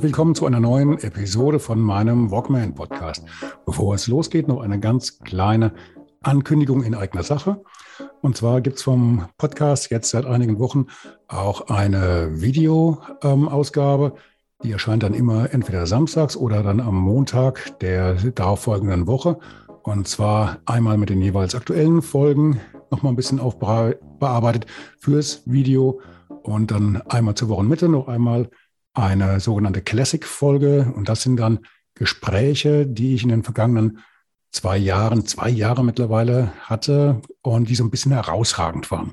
Und willkommen zu einer neuen Episode von meinem Walkman Podcast. Bevor es losgeht, noch eine ganz kleine Ankündigung in eigener Sache. Und zwar gibt es vom Podcast jetzt seit einigen Wochen auch eine Videoausgabe. Ähm, die erscheint dann immer entweder samstags oder dann am Montag der darauffolgenden Woche. Und zwar einmal mit den jeweils aktuellen Folgen nochmal ein bisschen aufbearbeitet fürs Video und dann einmal zur Wochenmitte noch einmal eine sogenannte Classic-Folge. Und das sind dann Gespräche, die ich in den vergangenen zwei Jahren, zwei Jahre mittlerweile hatte und die so ein bisschen herausragend waren.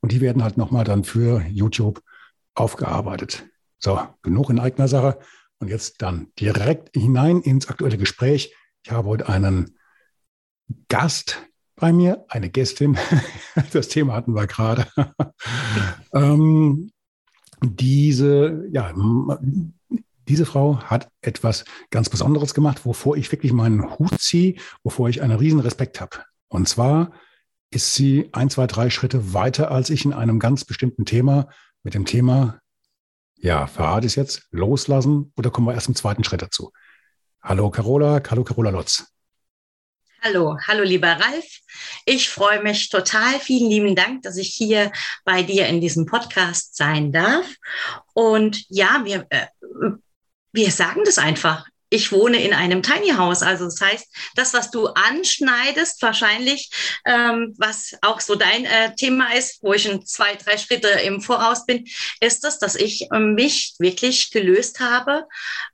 Und die werden halt nochmal dann für YouTube aufgearbeitet. So, genug in eigener Sache. Und jetzt dann direkt hinein ins aktuelle Gespräch. Ich habe heute einen Gast bei mir, eine Gästin. Das Thema hatten wir gerade. ähm, diese, ja, diese Frau hat etwas ganz Besonderes gemacht, wovor ich wirklich meinen Hut ziehe, wovor ich einen riesen Respekt habe. Und zwar ist sie ein, zwei, drei Schritte weiter als ich in einem ganz bestimmten Thema, mit dem Thema, ja, verrate es jetzt, loslassen oder kommen wir erst im zweiten Schritt dazu? Hallo Carola, hallo Carola Lotz. Hallo, hallo lieber Ralf. Ich freue mich total. Vielen lieben Dank, dass ich hier bei dir in diesem Podcast sein darf. Und ja, wir, äh, wir sagen das einfach ich wohne in einem Tiny House. Also das heißt, das, was du anschneidest, wahrscheinlich, ähm, was auch so dein äh, Thema ist, wo ich in zwei, drei Schritte im Voraus bin, ist das, dass ich ähm, mich wirklich gelöst habe.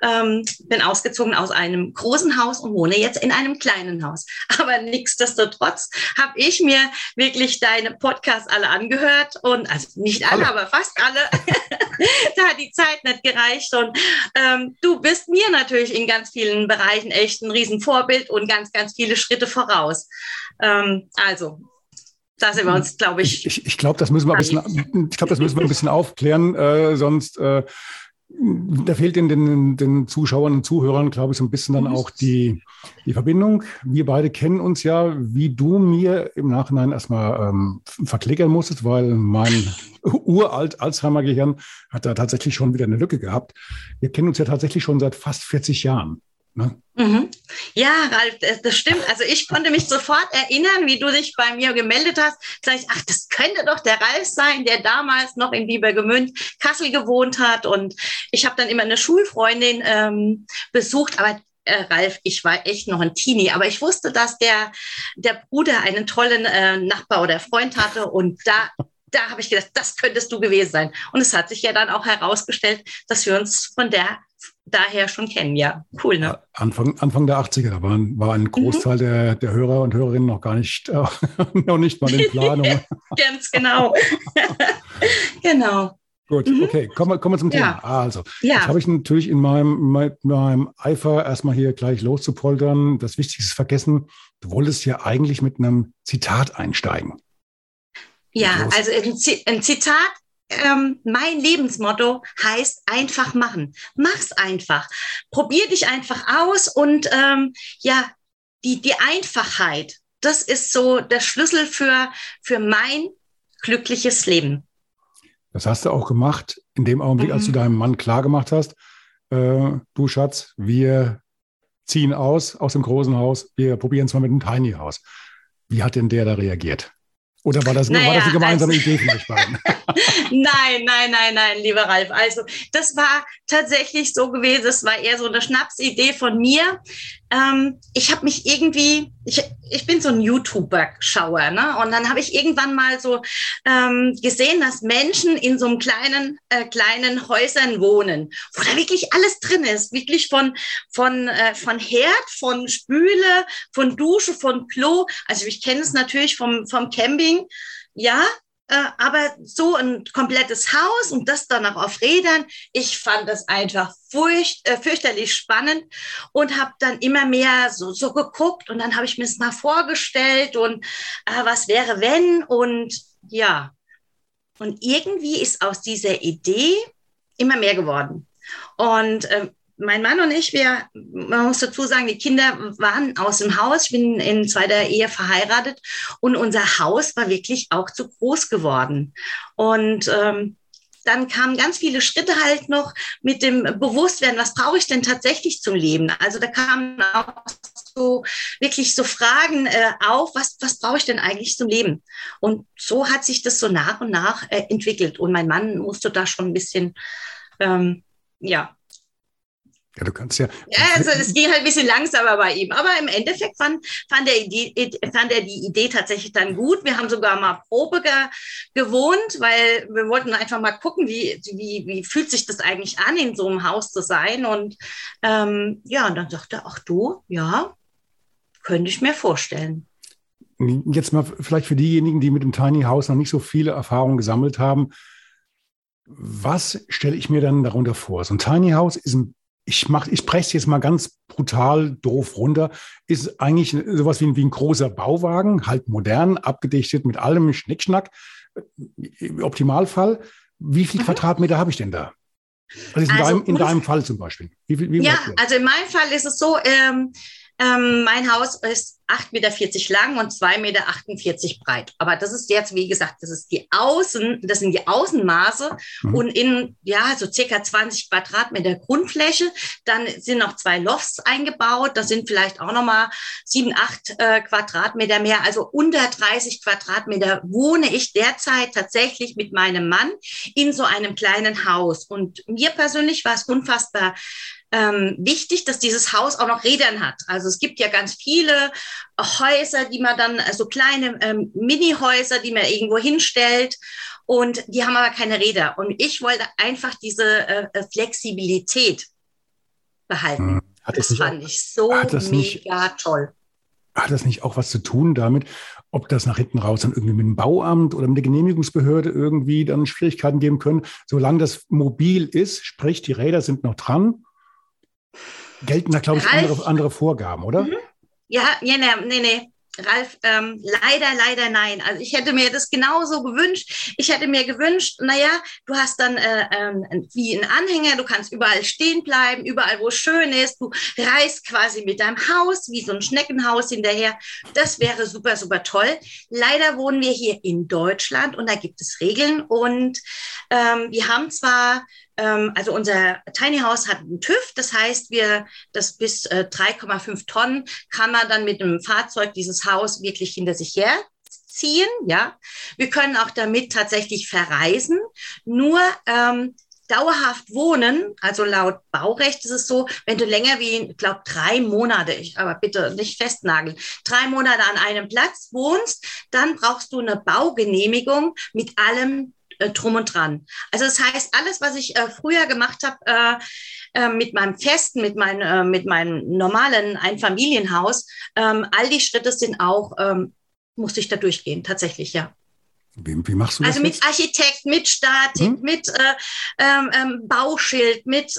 Ähm, bin ausgezogen aus einem großen Haus und wohne jetzt in einem kleinen Haus. Aber nichtsdestotrotz habe ich mir wirklich deine Podcasts alle angehört und also nicht alle, alle. aber fast alle. da hat die Zeit nicht gereicht und ähm, du bist mir natürlich in ganz vielen Bereichen echt ein Riesenvorbild und ganz, ganz viele Schritte voraus. Ähm, also, da sind wir uns, glaube ich. Ich, ich glaube, das müssen wir ein bisschen, ich glaube, das müssen wir ein bisschen aufklären, äh, sonst äh, da fehlt in den, den Zuschauern und Zuhörern, glaube ich, so ein bisschen dann auch die, die Verbindung. Wir beide kennen uns ja, wie du mir im Nachhinein erstmal ähm, verklickern musstest, weil mein uralt Alzheimer-Gehirn hat da tatsächlich schon wieder eine Lücke gehabt. Wir kennen uns ja tatsächlich schon seit fast 40 Jahren. Ne? Mhm. Ja, Ralf, das stimmt. Also ich konnte mich sofort erinnern, wie du dich bei mir gemeldet hast. Sag ich, ach, das könnte doch der Ralf sein, der damals noch in Biebergemünd, Kassel gewohnt hat. Und ich habe dann immer eine Schulfreundin ähm, besucht, aber äh, Ralf, ich war echt noch ein Teenie, aber ich wusste, dass der, der Bruder einen tollen äh, Nachbar oder Freund hatte und da da habe ich gedacht, das könntest du gewesen sein. Und es hat sich ja dann auch herausgestellt, dass wir uns von der daher schon kennen. Ja, cool, ne? Anfang, Anfang der 80er, da waren, war ein Großteil mhm. der, der Hörer und Hörerinnen noch gar nicht, äh, noch nicht mal in Planung. Ganz genau. genau. Gut, mhm. okay, kommen wir, kommen wir zum Thema. Ja. Also, ja. jetzt habe ich natürlich in meinem, mein, meinem Eifer, erstmal hier gleich loszupoltern, das Wichtigste vergessen. Du wolltest ja eigentlich mit einem Zitat einsteigen. Ja, also ein Zitat ähm, mein Lebensmotto heißt einfach machen. Mach's einfach. Probier dich einfach aus und ähm, ja, die, die Einfachheit, das ist so der Schlüssel für, für mein glückliches Leben. Das hast du auch gemacht, in dem Augenblick, mhm. als du mhm. deinem Mann klargemacht hast, äh, du Schatz, wir ziehen aus aus dem großen Haus, wir probieren es mal mit dem Tiny House. Wie hat denn der da reagiert? Oder war das, naja, war das eine gemeinsame also, Idee von euch beiden? nein, nein, nein, nein, lieber Ralf. Also das war tatsächlich so gewesen. Es war eher so eine Schnapsidee von mir. Ähm, ich habe mich irgendwie, ich, ich bin so ein YouTuber-Schauer, ne? Und dann habe ich irgendwann mal so ähm, gesehen, dass Menschen in so einem kleinen, äh, kleinen Häusern wohnen, wo da wirklich alles drin ist, wirklich von von äh, von Herd, von Spüle, von Dusche, von Klo. Also ich kenne es natürlich vom vom Camping, ja, aber so ein komplettes Haus und das dann auch auf Rädern. Ich fand das einfach furcht, äh, fürchterlich spannend und habe dann immer mehr so, so geguckt und dann habe ich mir es mal vorgestellt und äh, was wäre wenn und ja. Und irgendwie ist aus dieser Idee immer mehr geworden. Und äh, mein Mann und ich, wir, man muss dazu sagen, die Kinder waren aus dem Haus. Ich bin in zweiter Ehe verheiratet und unser Haus war wirklich auch zu groß geworden. Und ähm, dann kamen ganz viele Schritte halt noch mit dem Bewusstwerden, was brauche ich denn tatsächlich zum Leben? Also da kamen auch so wirklich so Fragen äh, auf, was, was brauche ich denn eigentlich zum Leben? Und so hat sich das so nach und nach äh, entwickelt. Und mein Mann musste da schon ein bisschen, ähm, ja, ja, du kannst ja. Ja, also es ging halt ein bisschen langsamer bei ihm. Aber im Endeffekt fand, fand, er, die, fand er die Idee tatsächlich dann gut. Wir haben sogar mal Probe ge, gewohnt, weil wir wollten einfach mal gucken, wie, wie, wie fühlt sich das eigentlich an, in so einem Haus zu sein. Und ähm, ja, und dann sagte er, ach du, ja, könnte ich mir vorstellen. Jetzt mal vielleicht für diejenigen, die mit dem Tiny House noch nicht so viele Erfahrungen gesammelt haben. Was stelle ich mir dann darunter vor? So ein Tiny House ist ein ich mach, ich breche jetzt mal ganz brutal doof runter, ist eigentlich sowas wie ein, wie ein großer Bauwagen, halt modern, abgedichtet mit allem Schnickschnack. Im Optimalfall, wie viel mhm. Quadratmeter habe ich denn da? Was ist in, also, deinem, in deinem Fall zum Beispiel? Wie, wie ja, also in meinem Fall ist es so, ähm, ähm, mein Haus ist 8,40 Meter lang und 2,48 Meter breit. Aber das ist jetzt, wie gesagt, das ist die Außen, das sind die Außenmaße mhm. und in, ja, so circa 20 Quadratmeter Grundfläche. Dann sind noch zwei Lofts eingebaut. Das sind vielleicht auch nochmal 7, 8 äh, Quadratmeter mehr. Also unter 30 Quadratmeter wohne ich derzeit tatsächlich mit meinem Mann in so einem kleinen Haus. Und mir persönlich war es unfassbar ähm, wichtig, dass dieses Haus auch noch Rädern hat. Also es gibt ja ganz viele Häuser, die man dann, also kleine ähm, Mini-Häuser, die man irgendwo hinstellt und die haben aber keine Räder. Und ich wollte einfach diese äh, äh Flexibilität behalten. Hm. Hat das, das fand auch, ich so mega nicht, toll. Hat das nicht auch was zu tun damit, ob das nach hinten raus dann irgendwie mit dem Bauamt oder mit der Genehmigungsbehörde irgendwie dann Schwierigkeiten geben können? Solange das mobil ist, sprich die Räder sind noch dran, gelten da, glaube ich, andere, andere Vorgaben, oder? Mhm. Ja, ja, nee, nee. Ralf, ähm, leider, leider nein. Also ich hätte mir das genauso gewünscht. Ich hätte mir gewünscht, naja, du hast dann äh, ähm, wie ein Anhänger, du kannst überall stehen bleiben, überall, wo es schön ist. Du reist quasi mit deinem Haus, wie so ein Schneckenhaus hinterher. Das wäre super, super toll. Leider wohnen wir hier in Deutschland und da gibt es Regeln. Und ähm, wir haben zwar also unser Tiny House hat einen TÜV, das heißt, wir das bis äh, 3,5 Tonnen kann man dann mit einem Fahrzeug dieses Haus wirklich hinter sich her ziehen. Ja, wir können auch damit tatsächlich verreisen. Nur ähm, dauerhaft wohnen, also laut Baurecht ist es so, wenn du länger wie, ich glaube, drei Monate, ich, aber bitte nicht festnageln, drei Monate an einem Platz wohnst, dann brauchst du eine Baugenehmigung mit allem äh, drum und dran. Also das heißt, alles, was ich äh, früher gemacht habe äh, äh, mit meinem Festen, mit, mein, äh, mit meinem normalen Einfamilienhaus, ähm, all die Schritte sind auch, ähm, musste ich da durchgehen, tatsächlich, ja. Wie, wie, machst du das? Also mit jetzt? Architekt, mit Statik, hm? mit äh, ähm, ähm, Bauschild, mit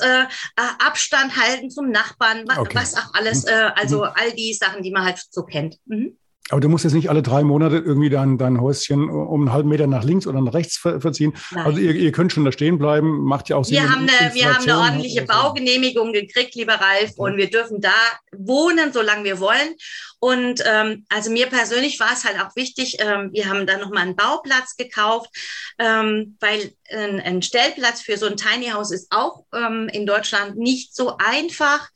Abstand halten zum Nachbarn, okay. was auch alles, hm. also hm. all die Sachen, die man halt so kennt. Mhm. Aber du musst jetzt nicht alle drei Monate irgendwie dein, dein Häuschen um einen halben Meter nach links oder nach rechts verziehen. Nein. Also ihr, ihr könnt schon da stehen bleiben, macht ja auch Sinn. Wir, haben eine, wir haben eine ordentliche Baugenehmigung gekriegt, lieber Ralf, ja. und wir dürfen da wohnen, solange wir wollen. Und ähm, also mir persönlich war es halt auch wichtig, ähm, wir haben dann nochmal einen Bauplatz gekauft, ähm, weil ein, ein, Stellplatz für so ein Tiny House ist auch ähm, in Deutschland nicht so einfach,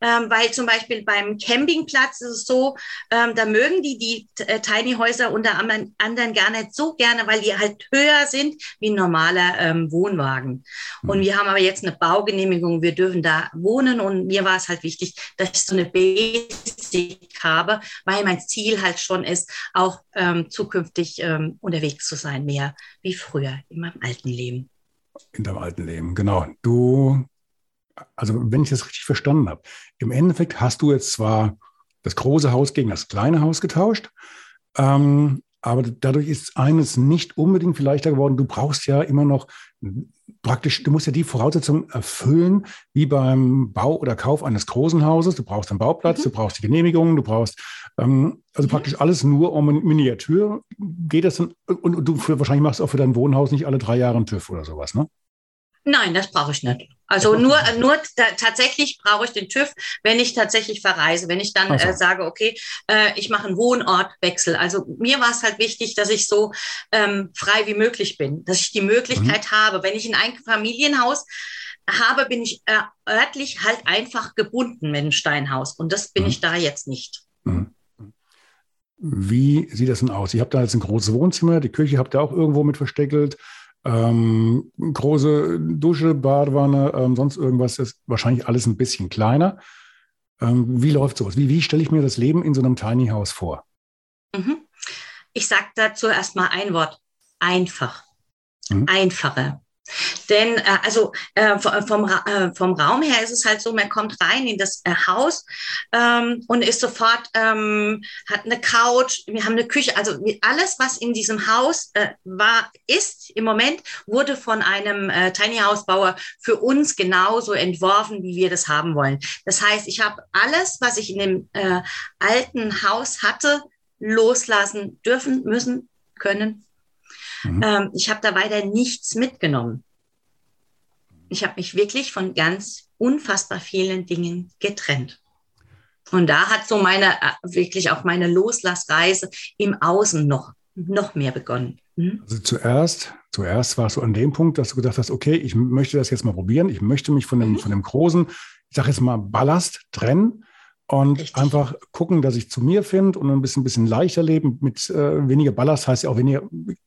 ähm, weil zum Beispiel beim Campingplatz ist es so, ähm, da mögen die die äh, Tiny Häuser unter anderen gar nicht so gerne, weil die halt höher sind wie ein normaler ähm, Wohnwagen. Mhm. Und wir haben aber jetzt eine Baugenehmigung, wir dürfen da wohnen und mir war es halt wichtig, dass ich so eine Basic habe, habe, weil mein Ziel halt schon ist, auch ähm, zukünftig ähm, unterwegs zu sein, mehr wie früher in meinem alten Leben. In deinem alten Leben, genau. Du, also wenn ich das richtig verstanden habe, im Endeffekt hast du jetzt zwar das große Haus gegen das kleine Haus getauscht, ähm, aber dadurch ist eines nicht unbedingt viel leichter geworden. Du brauchst ja immer noch praktisch, du musst ja die Voraussetzungen erfüllen, wie beim Bau oder Kauf eines großen Hauses. Du brauchst einen Bauplatz, mhm. du brauchst die Genehmigung, du brauchst ähm, also mhm. praktisch alles nur um Miniatur. Geht das dann, und, und du für, wahrscheinlich machst auch für dein Wohnhaus nicht alle drei Jahre einen TÜV oder sowas, ne? Nein, das brauche ich nicht. Also nur, nur tatsächlich brauche ich den TÜV, wenn ich tatsächlich verreise, wenn ich dann äh, sage, okay, äh, ich mache einen Wohnortwechsel. Also mir war es halt wichtig, dass ich so ähm, frei wie möglich bin, dass ich die Möglichkeit mhm. habe. Wenn ich ein Einfamilienhaus habe, bin ich äh, örtlich halt einfach gebunden mit einem Steinhaus. Und das bin mhm. ich da jetzt nicht. Mhm. Wie sieht das denn aus? Ich habe da jetzt ein großes Wohnzimmer, die Küche habt ihr auch irgendwo mit versteckelt. Ähm, große Dusche, Badewanne, ähm, sonst irgendwas ist wahrscheinlich alles ein bisschen kleiner. Ähm, wie läuft sowas? Wie, wie stelle ich mir das Leben in so einem Tiny House vor? Mhm. Ich sage dazu erstmal ein Wort. Einfach. Mhm. Einfache. Denn äh, also äh, vom, äh, vom Raum her ist es halt so, man kommt rein in das äh, Haus ähm, und ist sofort, ähm, hat eine Couch, wir haben eine Küche, also alles, was in diesem Haus äh, war, ist im Moment, wurde von einem äh, Tiny House Bauer für uns genauso entworfen, wie wir das haben wollen. Das heißt, ich habe alles, was ich in dem alten Haus hatte, loslassen dürfen, müssen, können, Mhm. Ähm, ich habe da weiter nichts mitgenommen. Ich habe mich wirklich von ganz unfassbar vielen Dingen getrennt. Und da hat so meine, äh, wirklich auch meine Loslassreise im Außen noch, noch mehr begonnen. Mhm. Also zuerst, zuerst warst du an dem Punkt, dass du gedacht hast, okay, ich möchte das jetzt mal probieren. Ich möchte mich von dem, mhm. von dem großen, ich sage jetzt mal Ballast trennen und Richtig. einfach gucken, dass ich zu mir finde und ein bisschen, bisschen leichter leben mit äh, weniger Ballast, heißt ja auch weniger,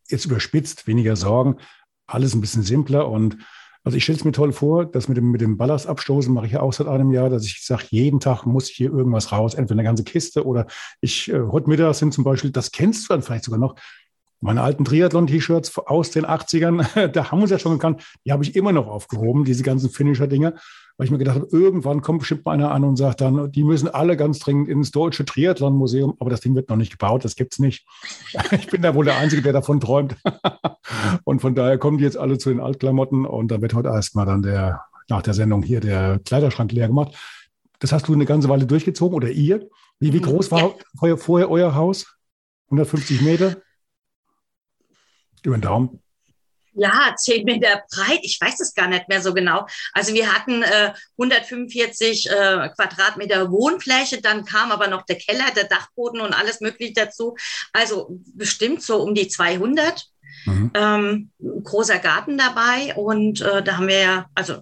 jetzt überspitzt, weniger Sorgen, alles ein bisschen simpler. Und also ich stelle es mir toll vor, dass mit dem, mit dem Ballast abstoßen mache ich ja auch seit einem Jahr, dass ich sage, jeden Tag muss ich hier irgendwas raus, entweder eine ganze Kiste oder ich, äh, heute Mittag sind zum Beispiel, das kennst du dann vielleicht sogar noch, meine alten Triathlon-T-Shirts aus den 80ern, da haben wir uns ja schon gekannt, die habe ich immer noch aufgehoben, diese ganzen Finisher-Dinger weil ich mir gedacht habe, irgendwann kommt bestimmt mal einer an und sagt dann, die müssen alle ganz dringend ins Deutsche Triathlon-Museum, aber das Ding wird noch nicht gebaut, das gibt es nicht. Ich bin da wohl der Einzige, der davon träumt. Und von daher kommen die jetzt alle zu den Altklamotten und da wird heute erstmal dann der, nach der Sendung hier der Kleiderschrank leer gemacht. Das hast du eine ganze Weile durchgezogen oder ihr? Wie, wie groß war ja. vorher, vorher euer Haus? 150 Meter? Über den Daumen ja, zehn Meter breit, ich weiß es gar nicht mehr so genau. Also wir hatten äh, 145 äh, Quadratmeter Wohnfläche, dann kam aber noch der Keller, der Dachboden und alles mögliche dazu. Also bestimmt so um die 200. Mhm. Ähm, großer Garten dabei und äh, da haben wir ja, also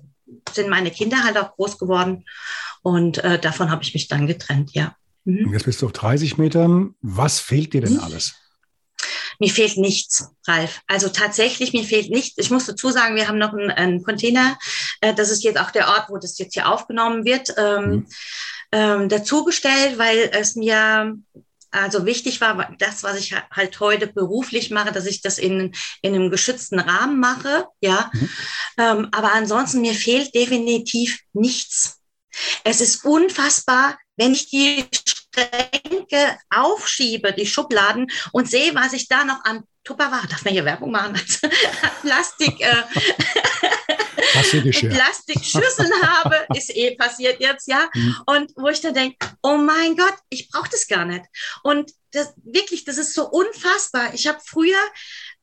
sind meine Kinder halt auch groß geworden und äh, davon habe ich mich dann getrennt, ja. Mhm. Jetzt bist du auf 30 Metern. Was fehlt dir denn mhm. alles? Mir fehlt nichts, Ralf. Also tatsächlich, mir fehlt nichts. Ich muss dazu sagen, wir haben noch einen, einen Container. Äh, das ist jetzt auch der Ort, wo das jetzt hier aufgenommen wird, ähm, mhm. ähm, dazugestellt, weil es mir also wichtig war, das, was ich halt heute beruflich mache, dass ich das in, in einem geschützten Rahmen mache, ja. Mhm. Ähm, aber ansonsten, mir fehlt definitiv nichts. Es ist unfassbar, wenn ich die Schränke aufschiebe, die Schubladen und sehe, was ich da noch an Tupperware, darf man hier Werbung machen, Plastik, äh, Plastikschüsseln habe, ist eh passiert jetzt, ja. Mhm. Und wo ich dann denke, oh mein Gott, ich brauche das gar nicht. Und das, wirklich, das ist so unfassbar. Ich habe früher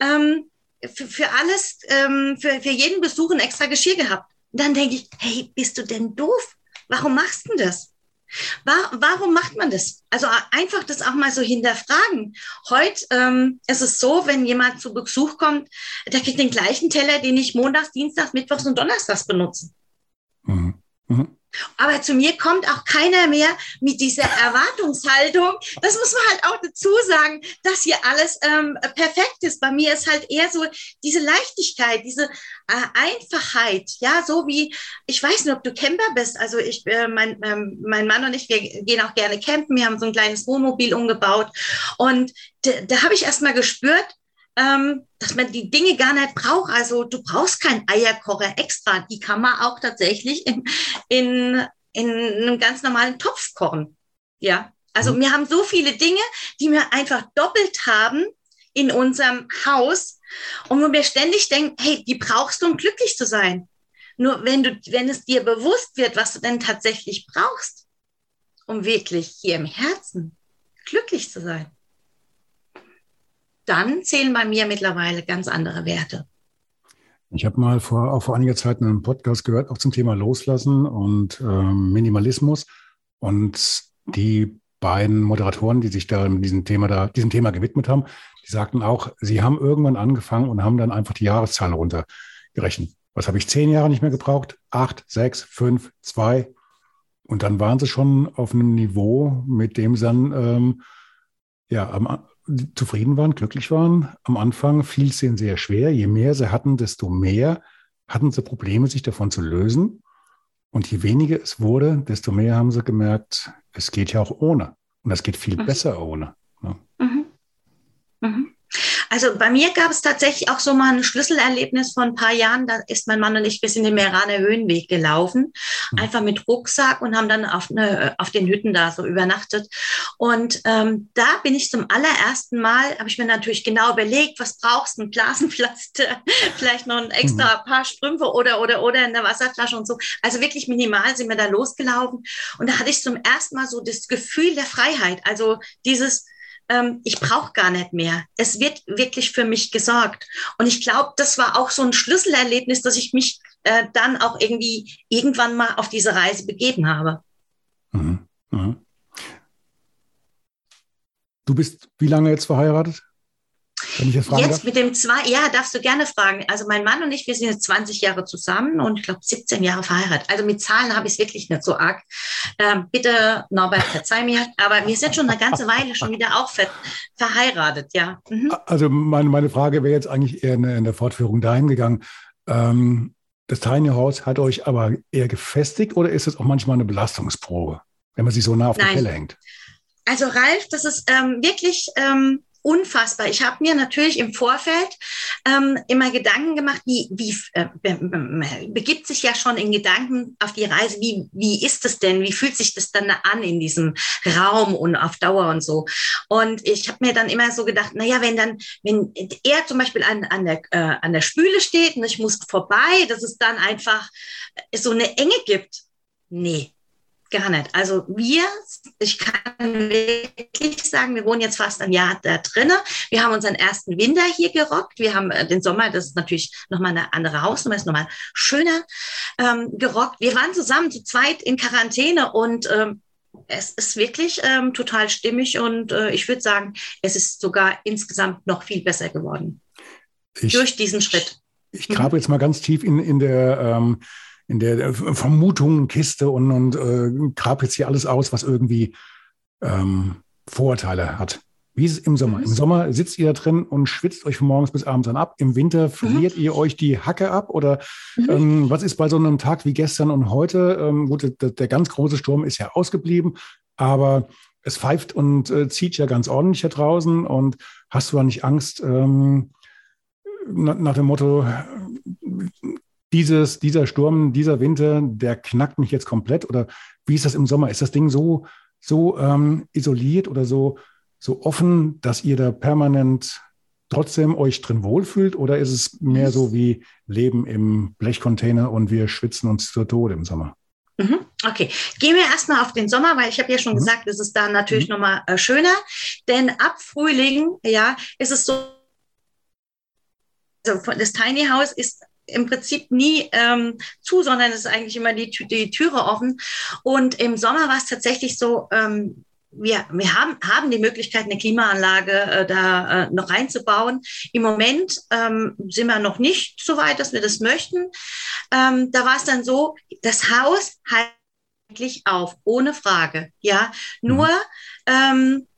ähm, für, für alles, ähm, für, für jeden Besuch ein extra Geschirr gehabt. Und dann denke ich, hey, bist du denn doof? Warum machst du das? Warum macht man das? Also einfach das auch mal so hinterfragen. Heute ähm, ist es so, wenn jemand zu Besuch kommt, der kriegt den gleichen Teller, den ich montags, dienstags, mittwochs und donnerstags benutze. Mhm. Mhm. Aber zu mir kommt auch keiner mehr mit dieser Erwartungshaltung. Das muss man halt auch dazu sagen, dass hier alles ähm, perfekt ist. Bei mir ist halt eher so diese Leichtigkeit, diese äh, Einfachheit. Ja, so wie, ich weiß nicht, ob du Camper bist. Also ich, äh, mein, äh, mein Mann und ich, wir gehen auch gerne campen. Wir haben so ein kleines Wohnmobil umgebaut. Und da, da habe ich erst mal gespürt, ähm, dass man die Dinge gar nicht braucht. Also du brauchst keinen Eierkocher extra. Die kann man auch tatsächlich in, in, in einem ganz normalen Topf kochen. Ja, also mhm. wir haben so viele Dinge, die wir einfach doppelt haben. in unserem Haus und wo wir ständig denken, hey, die brauchst du, um glücklich zu sein. Nur wenn du, wenn es dir bewusst wird, was du denn tatsächlich brauchst, um wirklich hier im Herzen glücklich zu sein, dann zählen bei mir mittlerweile ganz andere Werte. Ich habe mal vor, auch vor einiger Zeit einen Podcast gehört, auch zum Thema Loslassen und ähm, Minimalismus. Und die beiden Moderatoren, die sich da diesem Thema, da, diesem Thema gewidmet haben, die sagten auch, sie haben irgendwann angefangen und haben dann einfach die Jahreszahl runtergerechnet. Was habe ich zehn Jahre nicht mehr gebraucht? Acht, sechs, fünf, zwei. Und dann waren sie schon auf einem Niveau, mit dem sie dann ähm, ja, am, zufrieden waren, glücklich waren. Am Anfang fiel es ihnen sehr schwer. Je mehr sie hatten, desto mehr hatten sie Probleme, sich davon zu lösen. Und je weniger es wurde, desto mehr haben sie gemerkt, es geht ja auch ohne. Und es geht viel mhm. besser ohne. Ne? Mhm. Mhm. Also bei mir gab es tatsächlich auch so mal ein Schlüsselerlebnis vor ein paar Jahren. Da ist mein Mann und ich bis in den Meraner Höhenweg gelaufen, mhm. einfach mit Rucksack und haben dann auf, eine, auf den Hütten da so übernachtet. Und ähm, da bin ich zum allerersten Mal, habe ich mir natürlich genau überlegt, was brauchst du, ein Blasenpflaster, vielleicht noch ein extra mhm. paar Strümpfe oder, oder, oder in der Wasserflasche und so. Also wirklich minimal sind wir da losgelaufen. Und da hatte ich zum ersten Mal so das Gefühl der Freiheit. Also dieses, ähm, ich brauche gar nicht mehr. Es wird wirklich für mich gesorgt. Und ich glaube, das war auch so ein Schlüsselerlebnis, dass ich mich äh, dann auch irgendwie irgendwann mal auf diese Reise begeben habe. Mhm. Mhm. Du bist wie lange jetzt verheiratet? Wenn ich das fragen Jetzt darf? mit dem zwei, ja, darfst du gerne fragen. Also mein Mann und ich, wir sind jetzt 20 Jahre zusammen und ich glaube 17 Jahre verheiratet. Also mit Zahlen habe ich es wirklich nicht so arg. Ähm, bitte, Norbert, verzeih mir. Aber wir sind schon eine ganze Weile schon wieder auch ver verheiratet, ja. Mhm. Also meine, meine Frage wäre jetzt eigentlich eher in, in der Fortführung dahin gegangen. Ähm, das Tiny House hat euch aber eher gefestigt oder ist es auch manchmal eine Belastungsprobe, wenn man sich so nah auf Nein. die Pelle hängt? Also Ralf, das ist ähm, wirklich ähm, unfassbar. Ich habe mir natürlich im Vorfeld ähm, immer Gedanken gemacht, wie, wie äh, be, begibt sich ja schon in Gedanken auf die Reise, wie, wie ist es denn, wie fühlt sich das dann an in diesem Raum und auf Dauer und so. Und ich habe mir dann immer so gedacht, naja, wenn dann, wenn er zum Beispiel an, an, der, äh, an der Spüle steht und ich muss vorbei, dass es dann einfach so eine Enge gibt. Nee, Gar nicht. Also wir, ich kann wirklich sagen, wir wohnen jetzt fast ein Jahr da drinnen. Wir haben unseren ersten Winter hier gerockt. Wir haben äh, den Sommer, das ist natürlich nochmal eine andere Hausnummer, ist nochmal schöner ähm, gerockt. Wir waren zusammen zu zweit in Quarantäne und ähm, es ist wirklich ähm, total stimmig und äh, ich würde sagen, es ist sogar insgesamt noch viel besser geworden. Ich, durch diesen Schritt. Ich, ich grabe jetzt mal ganz tief in, in der ähm, in der Vermutungenkiste und, und äh, grab jetzt hier alles aus, was irgendwie ähm, Vorurteile hat. Wie ist es im Sommer? Mhm. Im Sommer sitzt ihr da drin und schwitzt euch von morgens bis abends an ab. Im Winter mhm. friert mhm. ihr euch die Hacke ab? Oder mhm. ähm, was ist bei so einem Tag wie gestern und heute? Ähm, gut, der, der, ganz große Sturm ist ja ausgeblieben, aber es pfeift und äh, zieht ja ganz ordentlich hier draußen. Und hast du da nicht Angst, ähm, nach, nach dem Motto, dieses, dieser Sturm, dieser Winter, der knackt mich jetzt komplett? Oder wie ist das im Sommer? Ist das Ding so, so ähm, isoliert oder so, so offen, dass ihr da permanent trotzdem euch drin wohlfühlt? Oder ist es mehr so wie Leben im Blechcontainer und wir schwitzen uns zu Tode im Sommer? Mhm. Okay, gehen wir erstmal auf den Sommer, weil ich habe ja schon mhm. gesagt, es ist da natürlich mhm. nochmal äh, schöner. Denn ab Frühling, ja, ist es so, also das Tiny House ist im Prinzip nie ähm, zu, sondern es ist eigentlich immer die, die Türe offen. Und im Sommer war es tatsächlich so, ähm, wir, wir haben, haben die Möglichkeit, eine Klimaanlage äh, da äh, noch reinzubauen. Im Moment ähm, sind wir noch nicht so weit, dass wir das möchten. Ähm, da war es dann so, das Haus halt auf, ohne Frage. Ja, nur mhm. ähm,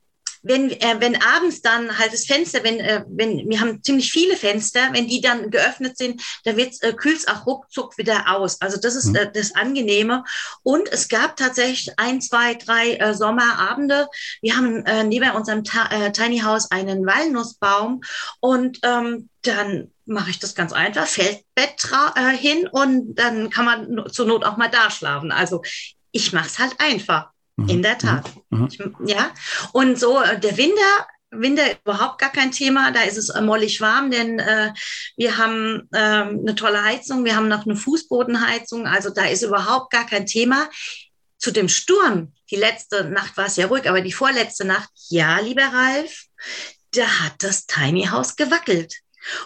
wenn, äh, wenn abends dann halt das Fenster, wenn, äh, wenn, wir haben ziemlich viele Fenster, wenn die dann geöffnet sind, da wird äh, kühlt es auch ruckzuck wieder aus. Also das ist mhm. äh, das Angenehme. Und es gab tatsächlich ein, zwei, drei äh, Sommerabende. Wir haben äh, neben unserem Ta äh, Tiny House einen Walnussbaum und ähm, dann mache ich das ganz einfach, Feldbett äh, hin und dann kann man zur Not auch mal da schlafen. Also ich mache es halt einfach. Mhm. In der Tat. Mhm. mhm. Ich, ja. Und so, äh, der Winter Winter überhaupt gar kein Thema. Da ist es äh, mollig warm, denn äh, wir haben äh, eine tolle Heizung. Wir haben noch eine Fußbodenheizung. Also da ist überhaupt gar kein Thema. Zu dem Sturm, die letzte Nacht war es ja ruhig, aber die vorletzte Nacht, ja, lieber Ralf, da hat das Tiny House gewackelt.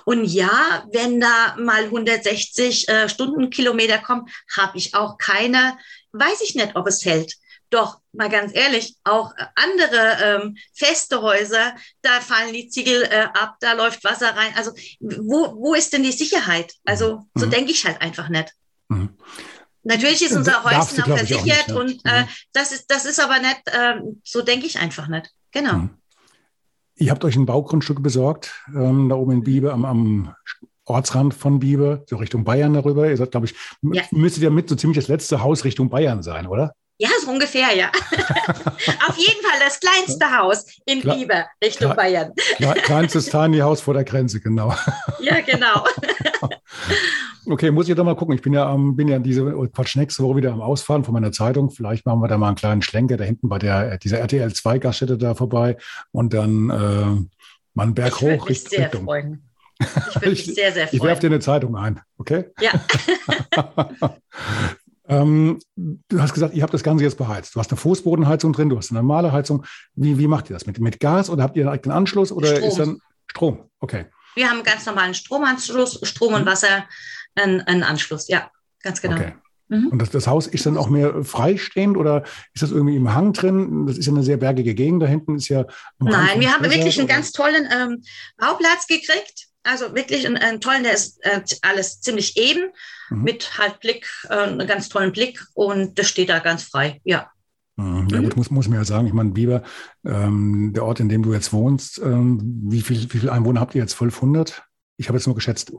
Und ja, wenn da mal 160 äh, Stundenkilometer kommen, habe ich auch keine, weiß ich nicht, ob es hält. Doch, mal ganz ehrlich, auch andere ähm, feste Häuser, da fallen die Ziegel äh, ab, da läuft Wasser rein. Also wo, wo ist denn die Sicherheit? Also so mhm. denke ich halt einfach nicht. Mhm. Natürlich ist unser Häuschen auch versichert nicht, ne? und äh, mhm. das, ist, das ist aber nicht, äh, so denke ich einfach nicht. Genau. Mhm. Ihr habt euch ein Baugrundstück besorgt, ähm, da oben in Biebe, am, am Ortsrand von Biebe, so Richtung Bayern darüber. Ihr seid, glaube ich, ja. müsstet ja mit so ziemlich das letzte Haus Richtung Bayern sein, oder? Ja, so ungefähr, ja. Auf jeden Fall das kleinste Haus in Kle Richtung Kle Bayern. Kleinstes Tiny Haus vor der Grenze, genau. Ja, genau. Okay, muss ich doch mal gucken. Ich bin ja, ähm, bin ja diese oh, Quatsch nächste Woche wieder am Ausfahren von meiner Zeitung. Vielleicht machen wir da mal einen kleinen Schlenker da hinten bei der dieser RTL 2 Gaststätte da vorbei und dann äh, mal einen Berg ich hoch. Mich sehr Richtung. freuen. Ich würde mich sehr, sehr freuen. Ich werfe dir eine Zeitung ein, okay? Ja. Ähm, du hast gesagt, ihr habt das Ganze jetzt beheizt. Du hast eine Fußbodenheizung drin, du hast eine normale Heizung. Wie, wie macht ihr das? Mit, mit Gas oder habt ihr einen Anschluss oder Strom. ist dann Strom? Okay. Wir haben ganz normalen Stromanschluss, Strom und mhm. Wasser einen, einen Anschluss, ja, ganz genau. Okay. Mhm. Und das, das, Haus ist dann auch mehr freistehend oder ist das irgendwie im Hang drin? Das ist ja eine sehr bergige Gegend da hinten. Ist ja Nein, wir haben wirklich einen ganz tollen ähm, Bauplatz gekriegt. Also wirklich einen, einen tollen, der ist äh, alles ziemlich eben, mhm. mit halt Blick, äh, einen ganz tollen Blick und das steht da ganz frei, ja. Mhm. Ja, gut, muss, muss mir ja sagen, ich meine, Biber, ähm, der Ort, in dem du jetzt wohnst, ähm, wie, viel, wie viele Einwohner habt ihr jetzt? 1200? Ich habe jetzt nur geschätzt.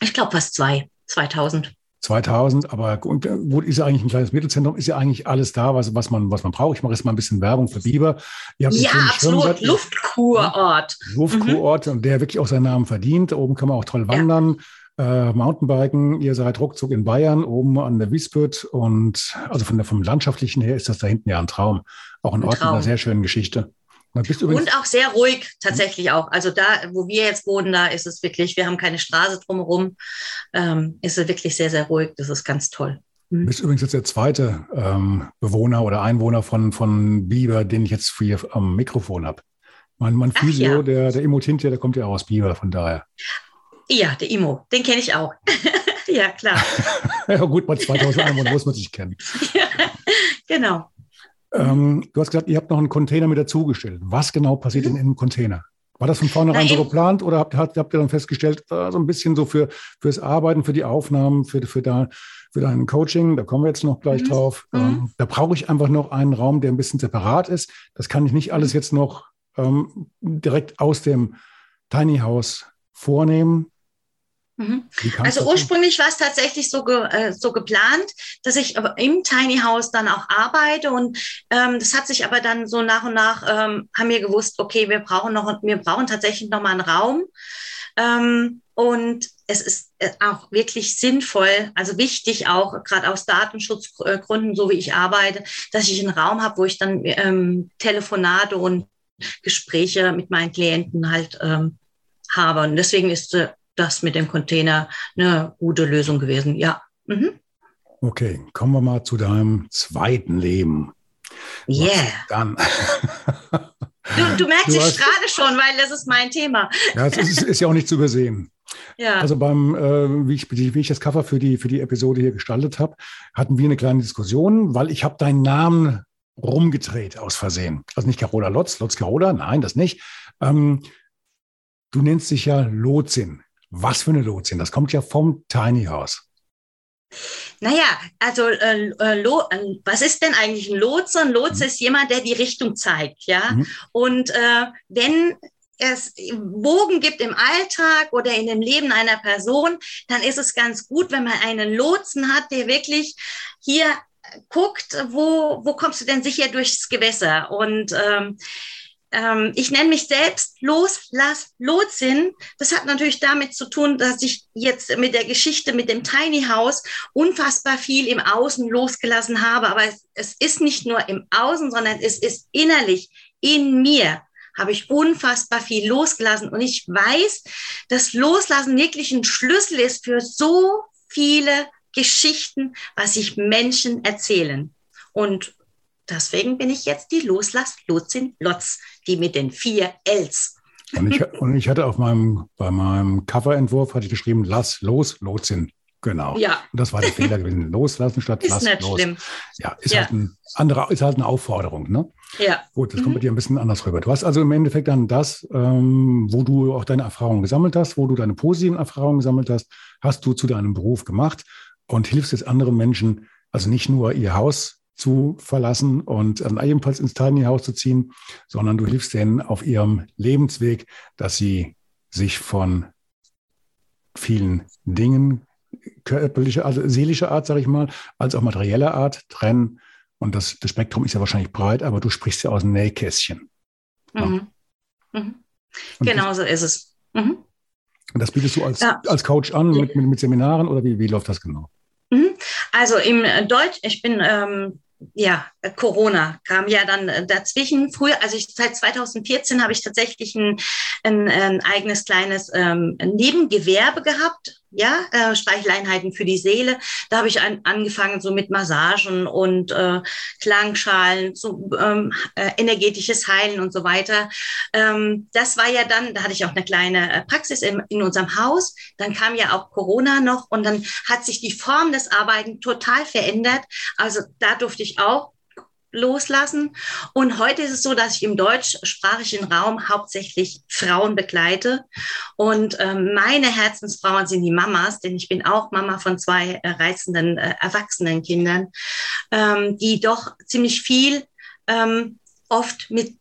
Ich glaube fast zwei, 2000. 2000, aber gut, ist ja eigentlich ein kleines Mittelzentrum, ist ja eigentlich alles da, was, was, man, was man braucht. Ich mache jetzt mal ein bisschen Werbung für Biber. ja, absolut, Luftkurort. Luftkurort, mhm. der wirklich auch seinen Namen verdient. Da oben kann man auch toll wandern, ja. äh, Mountainbiken. Ihr seid ruckzuck in Bayern, oben an der Wiesbütt. Und also von der, vom Landschaftlichen her ist das da hinten ja ein Traum. Auch ein, ein Ort Traum. mit einer sehr schönen Geschichte. Und auch sehr ruhig tatsächlich auch. Also da, wo wir jetzt wohnen, da ist es wirklich, wir haben keine Straße drumherum, ähm, ist es wirklich sehr, sehr ruhig. Das ist ganz toll. Du bist übrigens jetzt der zweite ähm, Bewohner oder Einwohner von, von Biber, den ich jetzt hier am Mikrofon habe. Mein, mein Physio, ja. der, der Immo Tintia, der kommt ja auch aus Biber, von daher. Ja, der Immo, den kenne ich auch. ja, klar. ja, gut, bei 2000 Einwohnern muss man sich kennen. ja, genau. Ähm, du hast gesagt, ihr habt noch einen Container mit dazugestellt. Was genau passiert mhm. denn im Container? War das von vornherein Nein, so geplant oder habt, habt, habt, ihr dann festgestellt, äh, so ein bisschen so für fürs Arbeiten, für die Aufnahmen, für, für, da, für dein Coaching, da kommen wir jetzt noch gleich mhm. drauf. Mhm. Ähm, da brauche ich einfach noch einen Raum, der ein bisschen separat ist. Das kann ich nicht alles jetzt noch ähm, direkt aus dem Tiny House vornehmen. Mhm. Also ursprünglich war es tatsächlich so, ge, äh, so geplant, dass ich im Tiny House dann auch arbeite und ähm, das hat sich aber dann so nach und nach ähm, haben wir gewusst, okay, wir brauchen noch, wir brauchen tatsächlich noch mal einen Raum ähm, und es ist äh, auch wirklich sinnvoll, also wichtig auch gerade aus Datenschutzgründen, so wie ich arbeite, dass ich einen Raum habe, wo ich dann ähm, Telefonate und Gespräche mit meinen Klienten halt ähm, habe. Und deswegen ist äh, das mit dem Container eine gute Lösung gewesen. Ja. Mhm. Okay, kommen wir mal zu deinem zweiten Leben. Yeah. dann? du, du, merkst, ich strahle schon, weil das ist mein Thema. Ja, es ist, ist ja auch nicht zu übersehen. Ja. Also beim, äh, wie, ich, wie ich das Cover für die, für die Episode hier gestaltet habe, hatten wir eine kleine Diskussion, weil ich habe deinen Namen rumgedreht aus Versehen. Also nicht Carola Lotz, Lotz Carola, nein, das nicht. Ähm, du nennst dich ja Lotsin. Was für eine Lotsin? Das kommt ja vom Tiny House. Naja, also äh, äh, äh, was ist denn eigentlich ein Lotse? Ein Lotse mhm. ist jemand, der die Richtung zeigt, ja. Mhm. Und äh, wenn es Bogen gibt im Alltag oder in dem Leben einer Person, dann ist es ganz gut, wenn man einen Lotsen hat, der wirklich hier guckt, wo, wo kommst du denn sicher durchs Gewässer? Und ähm, ähm, ich nenne mich selbst Loslass Lotsin. Das hat natürlich damit zu tun, dass ich jetzt mit der Geschichte mit dem Tiny House unfassbar viel im Außen losgelassen habe. Aber es, es ist nicht nur im Außen, sondern es ist innerlich in mir habe ich unfassbar viel losgelassen. Und ich weiß, dass Loslassen wirklich ein Schlüssel ist für so viele Geschichten, was sich Menschen erzählen. Und deswegen bin ich jetzt die Loslass-Lotsin Lotz, die mit den vier Ls. Und ich, und ich hatte auf meinem, bei meinem Coverentwurf hatte ich geschrieben, lass los, Lotsin. Genau. Ja. Und das war der Fehler gewesen. Loslassen statt Ist lass nicht los. schlimm. Ja, ist, Ja. Halt ein anderer, ist halt eine Aufforderung. Ne? Ja. Gut, das kommt Mhm. bei dir ein bisschen anders rüber. Du hast also im Endeffekt dann das, ähm, wo du auch deine Erfahrungen gesammelt hast, wo du deine positiven Erfahrungen gesammelt hast, hast du zu deinem Beruf gemacht und hilfst jetzt anderen Menschen, also nicht nur ihr Haus zu verlassen und dann ebenfalls ins Tiny House zu ziehen, sondern du hilfst denen auf ihrem Lebensweg, dass sie sich von vielen Dingen körperlicher, also seelischer Art, sage ich mal, als auch materieller Art trennen. Und das, das Spektrum ist ja wahrscheinlich breit, aber du sprichst ja aus dem Nähkästchen. Ja. Mhm. Mhm. Genau so ist es. Mhm. Und das bietest du als, Ja. als Coach an mit, mit, mit Seminaren oder wie, wie läuft das genau? Mhm. Also im Deutsch, ich bin, ähm, ja, äh, Corona kam ja dann äh, dazwischen. Früher, also ich, seit 2014 habe ich tatsächlich ein, ein, ein eigenes kleines ähm, Nebengewerbe gehabt. Ja, äh, Streicheleinheiten für die Seele. Da habe ich an, angefangen so mit Massagen und äh, Klangschalen, so ähm, äh, energetisches Heilen und so weiter. Ähm, das war ja dann, da hatte ich auch eine kleine äh, Praxis in, in unserem Haus. Dann kam ja auch Corona noch und dann hat sich die Form des Arbeiten total verändert. Also da durfte ich auch loslassen. Und heute ist es so, dass ich im deutschsprachigen Raum hauptsächlich Frauen begleite. Und ähm, meine Herzensfrauen sind die Mamas, denn ich bin auch Mama von zwei äh, reizenden äh, erwachsenen Kindern, ähm, die doch ziemlich viel ähm, oft mit,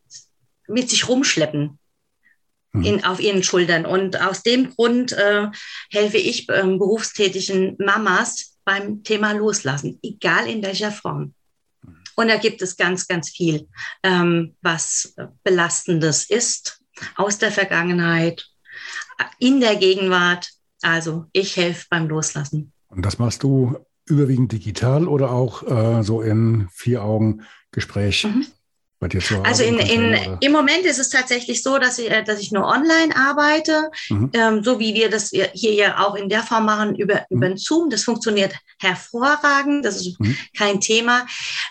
mit sich rumschleppen Mhm. in, auf ihren Schultern. Und aus dem Grund äh, helfe ich ähm, berufstätigen Mamas beim Thema Loslassen, egal in welcher Form. Und da gibt es ganz, ganz viel, ähm, was belastendes ist aus der Vergangenheit, in der Gegenwart. Also ich helfe beim Loslassen. Und das machst du überwiegend digital oder auch äh, so in vier Augen Gespräch Mhm. Also in, im in, im Moment ist es tatsächlich so, dass ich, äh, dass ich nur online arbeite, Mhm. ähm, so wie wir das hier ja auch in der Form machen über, Mhm. über den Zoom. Das funktioniert hervorragend, das ist Mhm. kein Thema.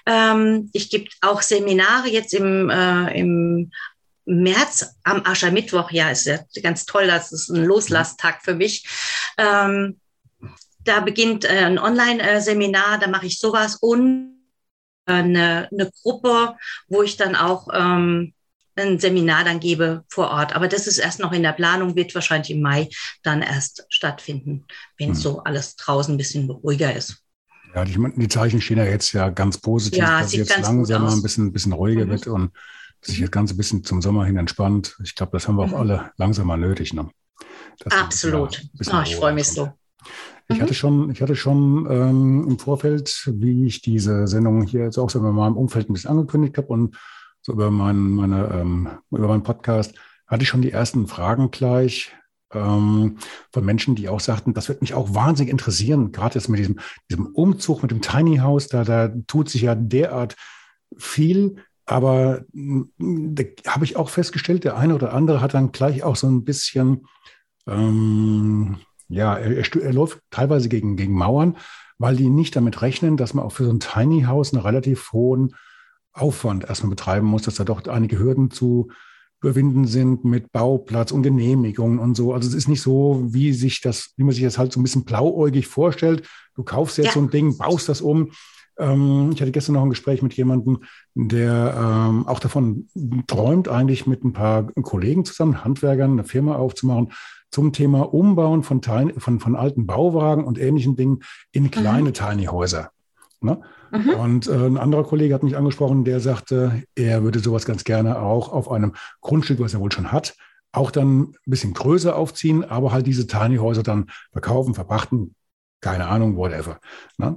Ähm, ich gebe auch Seminare jetzt im, äh, im März am Aschermittwoch. Ja, ist ja ganz toll, das ist ein Loslasstag für mich. Ähm, da beginnt äh, ein Online-Seminar, da mache ich sowas und äh, eine, eine Gruppe, wo ich dann auch ähm, ein Seminar dann gebe vor Ort. Aber das ist erst noch in der Planung, wird wahrscheinlich im Mai dann erst stattfinden, wenn Hm. so alles draußen ein bisschen ruhiger ist. Ja, die, die Zeichen stehen ja jetzt ja ganz positiv, Ja, dass jetzt ganz gut langsam mal aus. ein bisschen, ein bisschen ruhiger Mhm. wird und sich das Ganze ein bisschen zum Sommer hin entspannt. Ich glaube, das haben wir auch Mhm. alle langsam mal nötig. Ne? Bisschen- Absolut. bisschen Oh, ich freue mich so. Ich Mhm. hatte schon, ich hatte schon ähm, im Vorfeld, wie ich diese Sendung hier jetzt auch so in meinem Umfeld ein bisschen angekündigt habe und so über meinen, meine, ähm, über meinen Podcast, hatte ich schon die ersten Fragen gleich ähm, von Menschen, die auch sagten, das wird mich auch wahnsinnig interessieren, gerade jetzt mit diesem, diesem Umzug mit dem Tiny House, da, da tut sich ja derart viel. Aber mh, da habe ich auch festgestellt, der eine oder andere hat dann gleich auch so ein bisschen, ähm, ja, er, er, er läuft teilweise gegen, gegen Mauern, weil die nicht damit rechnen, dass man auch für so ein Tiny House einen relativ hohen Aufwand erstmal betreiben muss, dass da doch einige Hürden zu überwinden sind mit Bauplatz und Genehmigungen und so. Also es ist nicht so, wie sich das, wie man sich das halt so ein bisschen blauäugig vorstellt. Du kaufst jetzt Ja. so ein Ding, baust das um. Ähm, ich hatte gestern noch ein Gespräch mit jemandem, der ähm, auch davon träumt, eigentlich mit ein paar Kollegen zusammen, Handwerkern, eine Firma aufzumachen zum Thema Umbauen von, Tiny, von, von alten Bauwagen und ähnlichen Dingen in kleine Tiny Häuser. Ne? Mhm. Und äh, ein anderer Kollege hat mich angesprochen, der sagte, er würde sowas ganz gerne auch auf einem Grundstück, was er wohl schon hat, auch dann ein bisschen größer aufziehen, aber halt diese Tiny Häuser dann verkaufen, verpachten, keine Ahnung, whatever. Ne?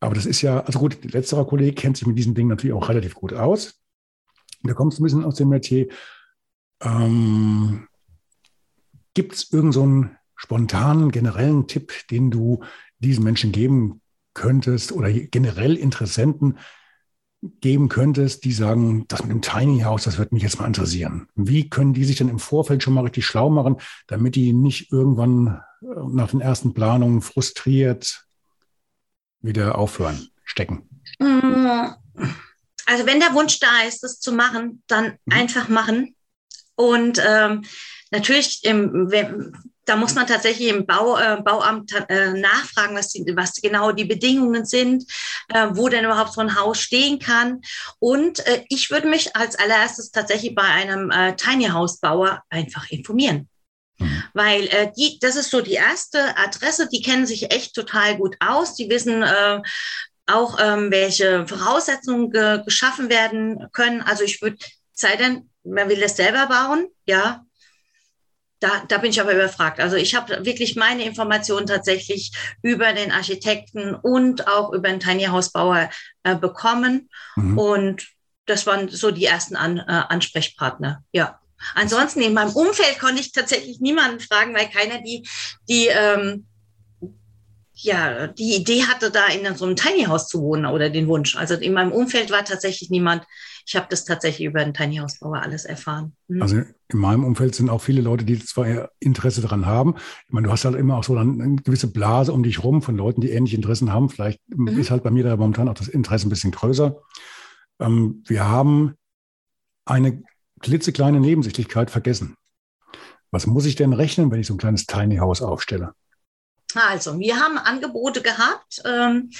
Aber das ist ja, also gut, letzterer Kollege kennt sich mit diesen Dingen natürlich auch relativ gut aus. Der kommt so ein bisschen aus dem Metier. Ähm, Gibt es irgendeinen so spontanen, generellen Tipp, den du diesen Menschen geben könntest oder generell Interessenten, geben könntest, die sagen, das mit dem Tiny House, das wird mich jetzt mal interessieren. Wie können die sich denn im Vorfeld schon mal richtig schlau machen, damit die nicht irgendwann äh, nach den ersten Planungen frustriert wieder aufhören, stecken? Mm, also wenn der Wunsch da ist, das zu machen, dann mhm. einfach machen. Und ähm, natürlich, im, da muss man tatsächlich im Bau, äh, Bauamt äh, nachfragen, was, die, was genau die Bedingungen sind, äh, wo denn überhaupt so ein Haus stehen kann. Und äh, ich würde mich als allererstes tatsächlich bei einem äh, Tiny House Bauer einfach informieren. Mhm. Weil äh, die, das ist so die erste Adresse, die kennen sich echt total gut aus. Die wissen äh, auch, ähm, welche Voraussetzungen ge geschaffen werden können. Also ich würde, sei denn, man will das selber bauen, ja, da, da bin ich aber überfragt. Also ich habe wirklich meine Informationen tatsächlich über den Architekten und auch über den Tiny House Bauer äh, bekommen. Mhm. Und das waren so die ersten An, äh, Ansprechpartner. Ja. Ansonsten in meinem Umfeld konnte ich tatsächlich niemanden fragen, weil keiner die, die ähm, ja, die Idee hatte, da in so einem Tiny House zu wohnen oder den Wunsch. Also in meinem Umfeld war tatsächlich niemand. Ich habe das tatsächlich über den Tiny House Bauer alles erfahren. Mhm. Also in meinem Umfeld sind auch viele Leute, die zwar Interesse daran haben. Ich meine, du hast halt immer auch so eine gewisse Blase um dich rum von Leuten, die ähnliche Interessen haben. Vielleicht mhm. ist halt bei mir da momentan auch das Interesse ein bisschen größer. Ähm, wir haben eine klitzekleine Nebensächlichkeit vergessen. Was muss ich denn rechnen, wenn ich so ein kleines Tiny House aufstelle? Also, wir haben Angebote gehabt ähm,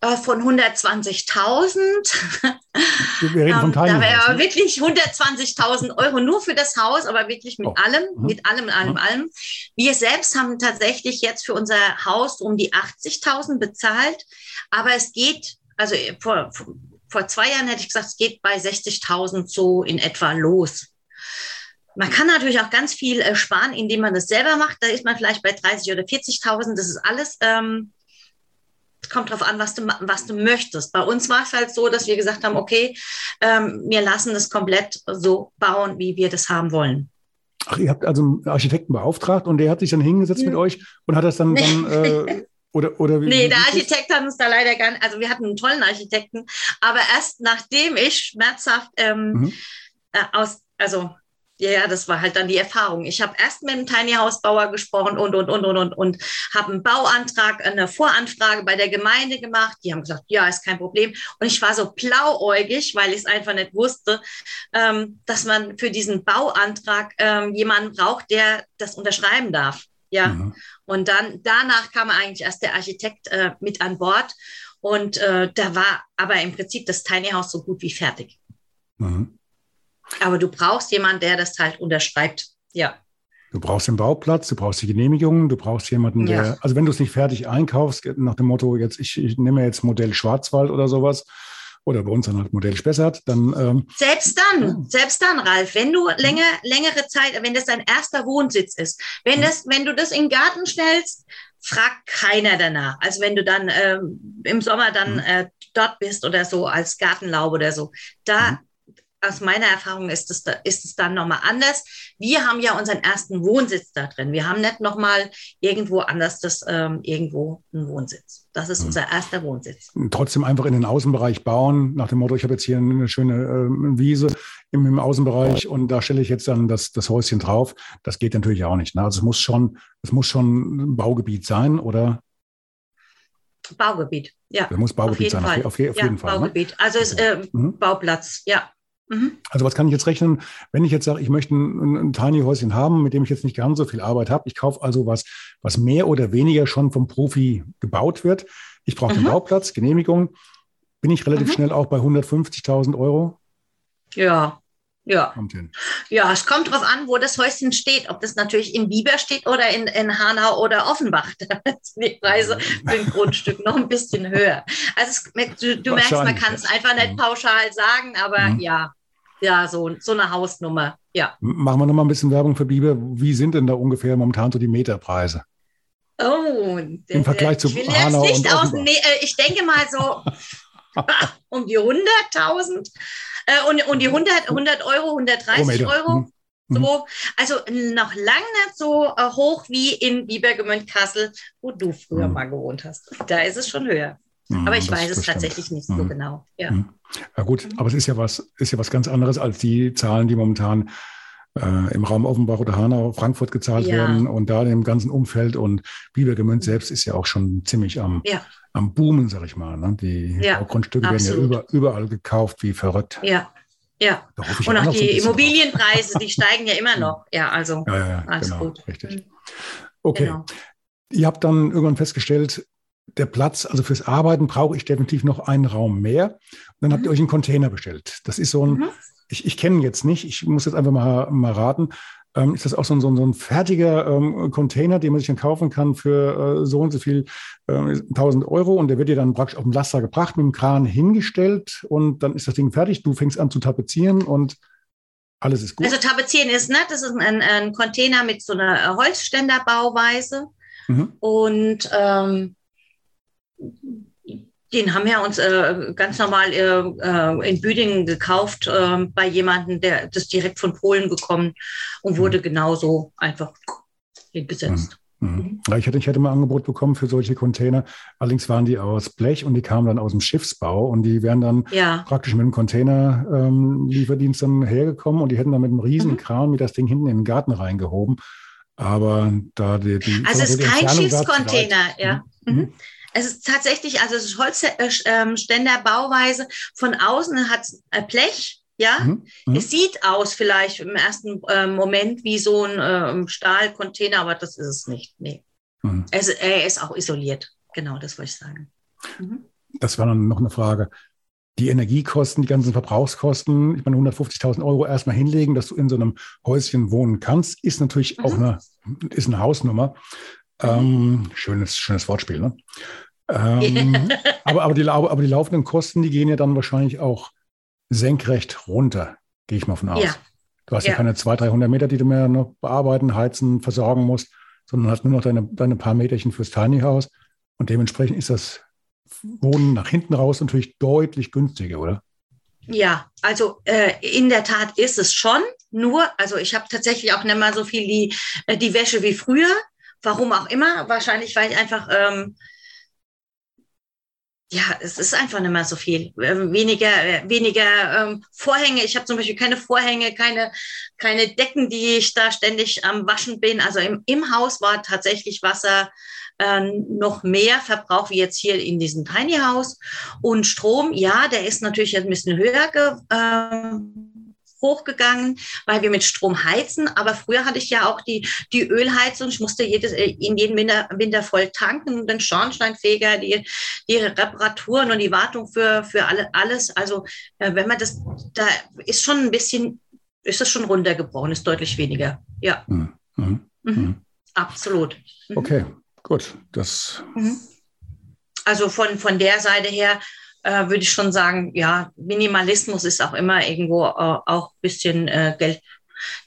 äh, von 120.000. Wir reden von ähm, Da wäre ne? wirklich 120.000 Euro nur für das Haus, aber wirklich mit oh. allem, mhm. mit allem, allem, mhm. allem. Wir selbst haben tatsächlich jetzt für unser Haus um die 80.000 bezahlt, aber es geht, also vor, vor zwei Jahren hätte ich gesagt, es geht bei 60.000 so in etwa los. Man kann natürlich auch ganz viel äh, sparen, indem man das selber macht. Da ist man vielleicht bei 30 oder 40.000. Das ist alles, ähm, kommt drauf an, was du, was du möchtest. Bei uns war es halt so, dass wir gesagt haben, okay, ähm, wir lassen das komplett so bauen, wie wir das haben wollen. Ach, ihr habt also einen Architekten beauftragt und der hat sich dann hingesetzt hm. mit euch und hat das dann, dann äh, oder, oder wie? Nee, der Architekt hat uns da leider gar nicht, also wir hatten einen tollen Architekten, aber erst nachdem ich schmerzhaft ähm, mhm. äh, aus, also ja, ja, das war halt dann die Erfahrung. Ich habe erst mit dem Tiny House Bauer gesprochen und, und, und, und, und, und habe einen Bauantrag, eine Voranfrage bei der Gemeinde gemacht. Die haben gesagt, ja, ist kein Problem. Und ich war so blauäugig, weil ich es einfach nicht wusste, ähm, dass man für diesen Bauantrag ähm, jemanden braucht, der das unterschreiben darf. Ja. Mhm. Und dann danach kam eigentlich erst der Architekt äh, mit an Bord. Und äh, da war aber im Prinzip das Tiny House so gut wie fertig. Mhm. Aber du brauchst jemanden, der das halt unterschreibt. Ja. Du brauchst den Bauplatz, du brauchst die Genehmigung, du brauchst jemanden, der, ja. also wenn du es nicht fertig einkaufst, nach dem Motto, jetzt ich, ich nehme jetzt Modell Schwarzwald oder sowas, oder bei uns dann halt Modell Spessart, dann. Ähm, selbst dann, selbst dann, Ralf, wenn du länger, längere Zeit, wenn das dein erster Wohnsitz ist, wenn, das, wenn du das in den Garten stellst, fragt keiner danach. Also wenn du dann ähm, im Sommer dann mhm. äh, dort bist oder so als Gartenlaube oder so, da mhm aus meiner Erfahrung ist es, ist es dann nochmal anders. Wir haben ja unseren ersten Wohnsitz da drin. Wir haben nicht nochmal irgendwo anders das, ähm, irgendwo einen Wohnsitz. Das ist hm. unser erster Wohnsitz. Trotzdem einfach in den Außenbereich bauen, nach dem Motto, ich habe jetzt hier eine schöne äh, Wiese im, im, Außenbereich und da stelle ich jetzt dann das, das Häuschen drauf. Das geht natürlich auch nicht. Ne? Also es muss schon, es muss schon ein Baugebiet sein, oder? Baugebiet, ja. Es muss Baugebiet auf sein, Fall. auf, auf, auf ja, jeden Fall. Ne? Baugebiet, ne? also es, äh, mhm. Bauplatz, ja. Mhm. Also was kann ich jetzt rechnen, wenn ich jetzt sage, ich möchte ein, ein Tiny-Häuschen haben, mit dem ich jetzt nicht ganz so viel Arbeit habe. Ich kaufe also was, was mehr oder weniger schon vom Profi gebaut wird. Ich brauche mhm. den Bauplatz, Genehmigung. Bin ich relativ mhm. schnell auch bei 150.000 Euro? Ja, ja. Ja, es kommt darauf an, wo das Häuschen steht. Ob das natürlich in Bieber steht oder in, in Hanau oder Offenbach. Da sind die Preise für ein Grundstück noch ein bisschen höher. Also es, du, du merkst, man kann es einfach nicht mhm. pauschal sagen, aber mhm. ja, ja, so, so eine Hausnummer. Ja. Machen wir noch mal ein bisschen Werbung für Bieber. Wie sind denn da ungefähr momentan so die Meterpreise? Oh, im Vergleich zu Hanau und Offenbach. Nee, äh, ich denke mal so um die 100.000 äh, und, und die 100, 100 Euro, 130 Euro. Mhm. So, also noch lange nicht so äh, hoch wie in Biebergemünd Kassel, wo du früher mhm. mal gewohnt hast. Da ist es schon höher. Mhm, aber ich weiß es tatsächlich nicht so mhm. genau. Ja. Mhm. ja gut, aber es ist ja was, ist ja was ganz anderes als die Zahlen, die momentan äh, im Raum Offenbach oder Hanau, Frankfurt gezahlt ja. werden und da im ganzen Umfeld und Biebergemünd selbst ist ja auch schon ziemlich am, ja. am Boomen, sag ich mal. Ne? Die ja, Grundstücke werden ja über, überall gekauft wie verrückt. Ja. Ja, und auch, auch die Immobilienpreise, die steigen ja immer noch. Ja, also ja, ja, alles genau, gut. Richtig. Okay. Genau. Ihr habt dann irgendwann festgestellt, der Platz, also fürs Arbeiten brauche ich definitiv noch einen Raum mehr. Und dann mhm. habt ihr mhm. euch einen Container bestellt. Das ist so ein, mhm ich, ich kenne ihn jetzt nicht, ich muss jetzt einfach mal, mal raten. Ähm, ist das auch so ein, so ein, so ein fertiger ähm, Container, den man sich dann kaufen kann für äh, so und so viel äh, 1000 Euro und der wird dir dann praktisch auf dem Laster gebracht, mit dem Kran hingestellt und dann ist das Ding fertig. Du fängst an zu tapezieren und alles ist gut. Also tapezieren ist, ne, das ist ein, ein Container mit so einer Holzständerbauweise mhm. und ähm, den haben wir uns äh, ganz normal äh, äh in Büdingen gekauft äh, bei jemandem, der das direkt von Polen gekommen und mhm. wurde genauso einfach hingesetzt. Mhm. mhm. Ich, hatte, ich hatte mal ein Angebot bekommen für solche Container. Allerdings waren die aus Blech und die kamen dann aus dem Schiffsbau und die wären dann ja. praktisch mit dem Container-Lieferdienst ähm, dann hergekommen und die hätten dann mit einem riesen mhm. Mit das Ding hinten in den Garten reingehoben. Aber da die, die also es ist kein Schiffscontainer, ja. Mhm. Es ist tatsächlich, also es ist Holzständerbauweise. Äh, ähm, Von außen hat es Blech, ja. Mhm. Mhm. Es sieht aus vielleicht im ersten äh, Moment wie so ein äh, Stahlcontainer, aber das ist es nicht. Nee. Mhm. Es, er ist auch isoliert. Genau, das wollte ich sagen. Mhm. Das war dann noch eine Frage. Die Energiekosten, die ganzen Verbrauchskosten, ich meine 150.000 Euro erstmal hinlegen, dass du in so einem Häuschen wohnen kannst, ist natürlich auch mhm. eine, ist eine Hausnummer. Ähm, schönes, schönes Wortspiel, ne? Ähm, aber, aber, die, aber die laufenden Kosten, die gehen ja dann wahrscheinlich auch senkrecht runter, gehe ich mal von aus. Ja. Du hast ja. ja, keine 200, 300 Meter, die du mehr noch bearbeiten, heizen, versorgen musst, sondern hast nur noch deine, deine paar Meterchen fürs Tiny House. Und dementsprechend ist das Wohnen nach hinten raus natürlich deutlich günstiger, oder? Ja, also äh, in der Tat ist es schon. Nur, also ich habe tatsächlich auch nicht mal so viel die, äh, die Wäsche wie früher. Warum auch immer. Wahrscheinlich, weil ich einfach ähm, ja, es ist einfach nicht mehr so viel. Ähm, weniger, äh, weniger ähm, Vorhänge. Ich habe zum Beispiel keine Vorhänge, keine, keine Decken, die ich da ständig am Waschen bin. Also im, im Haus war tatsächlich Wasser äh, noch mehr Verbrauch wie jetzt hier in diesem Tiny House. Und Strom, ja, der ist natürlich ein bisschen höher ge, äh, hochgegangen, weil wir mit Strom heizen. Aber früher hatte ich ja auch die, die Ölheizung. Ich musste jedes, äh, in jedem Winter, Winter voll tanken, den Schornsteinfeger, die, die Reparaturen und die Wartung für, für alle, alles. Also äh, wenn man das, da ist schon ein bisschen, ist das schon runtergebrochen, ist deutlich weniger. Ja. Mhm. Mhm. Mhm. Absolut. Mhm. Okay, gut. Das. Mhm. Also von, von der Seite her äh, würde ich schon sagen, ja, Minimalismus ist auch immer irgendwo äh, auch ein bisschen äh, Geld,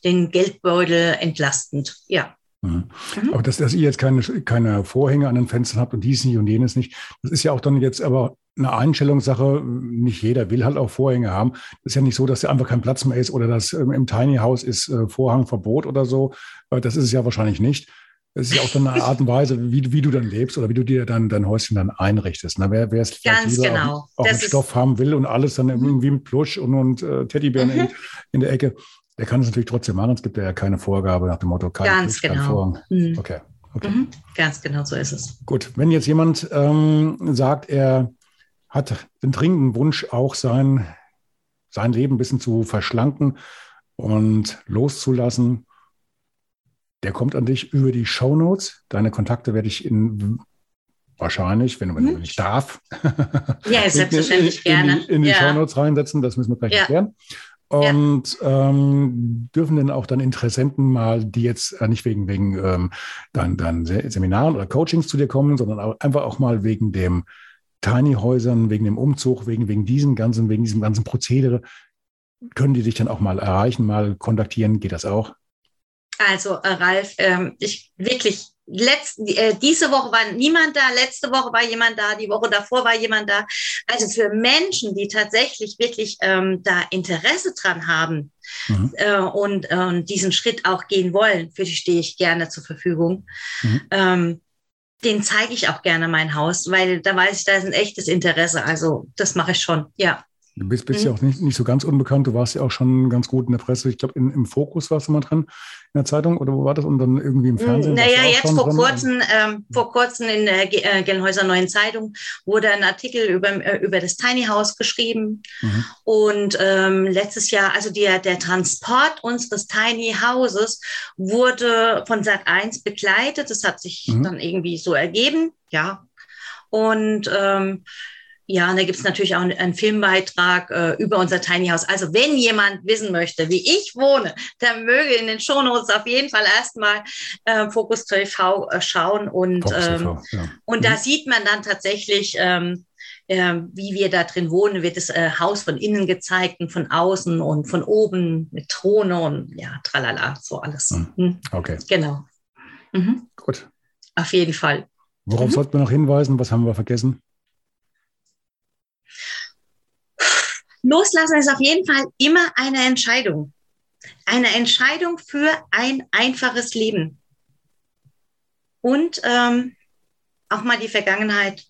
den Geldbeutel entlastend. Ja. Mhm. Mhm. Aber dass, dass ihr jetzt keine, keine Vorhänge an den Fenstern habt und dies nicht und jenes nicht, das ist ja auch dann jetzt aber eine Einstellungssache. Nicht jeder will halt auch Vorhänge haben. Das ist ja nicht so, dass da einfach kein Platz mehr ist oder dass ähm, im Tiny House ist äh, Vorhangverbot oder so. Äh, das ist es ja wahrscheinlich nicht. Es ist ja auch so eine Art und Weise, wie, wie du dann lebst oder wie du dir dann dein Häuschen dann einrichtest. Ne? Wer, wer es Ganz genau. auch, auch mit Stoff haben will und alles dann mhm. irgendwie mit Plusch und, und äh, Teddybären mhm. in, in, der Ecke, der kann es natürlich trotzdem machen. Es gibt ja keine Vorgabe nach dem Motto, kein Ganz Plusch, genau. Mhm. Okay. okay. Mhm. Ganz genau so ist es. Gut, wenn jetzt jemand ähm, sagt, er hat den dringenden Wunsch, auch sein, sein Leben ein bisschen zu verschlanken und loszulassen, der kommt an dich über die Show Notes. Deine Kontakte werde ich in wahrscheinlich, wenn, wenn hm. ich darf, ja, selbstverständlich in, in, gerne. In die, in die ja. Show Notes reinsetzen. Das müssen wir gleich ja. erklären. Und ja. ähm, dürfen denn auch dann Interessenten mal, die jetzt äh, nicht wegen, wegen ähm, dann, dann Seminaren oder Coachings zu dir kommen, sondern auch, einfach auch mal wegen dem Tiny-Häusern, wegen dem Umzug, wegen, wegen diesem ganzen, wegen diesem ganzen Prozedere, können die dich dann auch mal erreichen, mal kontaktieren? Geht das auch? Also, äh, Ralf, ähm, ich wirklich, letzt, äh, diese Woche war niemand da, letzte Woche war jemand da, die Woche davor war jemand da. Also für Menschen, die tatsächlich wirklich ähm, da Interesse dran haben mhm. äh, und äh, diesen Schritt auch gehen wollen, für die stehe ich gerne zur Verfügung. Mhm. Ähm, den zeige ich auch gerne mein Haus, weil da weiß ich, da ist ein echtes Interesse. Also das mache ich schon, ja. Du bist, bist mhm. ja auch nicht, nicht so ganz unbekannt. Du warst ja auch schon ganz gut in der Presse. Ich glaube, im Fokus warst du mal drin in der Zeitung oder wo war das? Und dann irgendwie im Fernsehen? Naja, jetzt vor kurzem, ähm, vor kurzem in der äh, Gelnhäuser Neuen Zeitung wurde ein Artikel über, äh, über das Tiny House geschrieben. Mhm. Und ähm, letztes Jahr, also der, der Transport unseres Tiny Houses wurde von Sat 1 begleitet. Das hat sich mhm. dann irgendwie so ergeben, ja. Und ähm, ja, und da gibt es natürlich auch einen, Filmbeitrag äh, über unser Tiny House. Also wenn jemand wissen möchte, wie ich wohne, der möge in den Shownotes auf jeden Fall erstmal äh, Fokus TV äh, schauen. Und, ähm, TV, ja. und mhm. da sieht man dann tatsächlich, ähm, äh, wie wir da drin wohnen, wird das äh, Haus von innen gezeigt und von außen und von oben mit Throne und ja, tralala, so alles. Mhm. mhm. Okay. Genau. Mhm. Gut. Auf jeden Fall. Worauf mhm. sollten wir noch hinweisen? Was haben wir vergessen? Loslassen ist auf jeden Fall immer eine Entscheidung. Eine Entscheidung für ein einfaches Leben. Und ähm, auch mal die Vergangenheit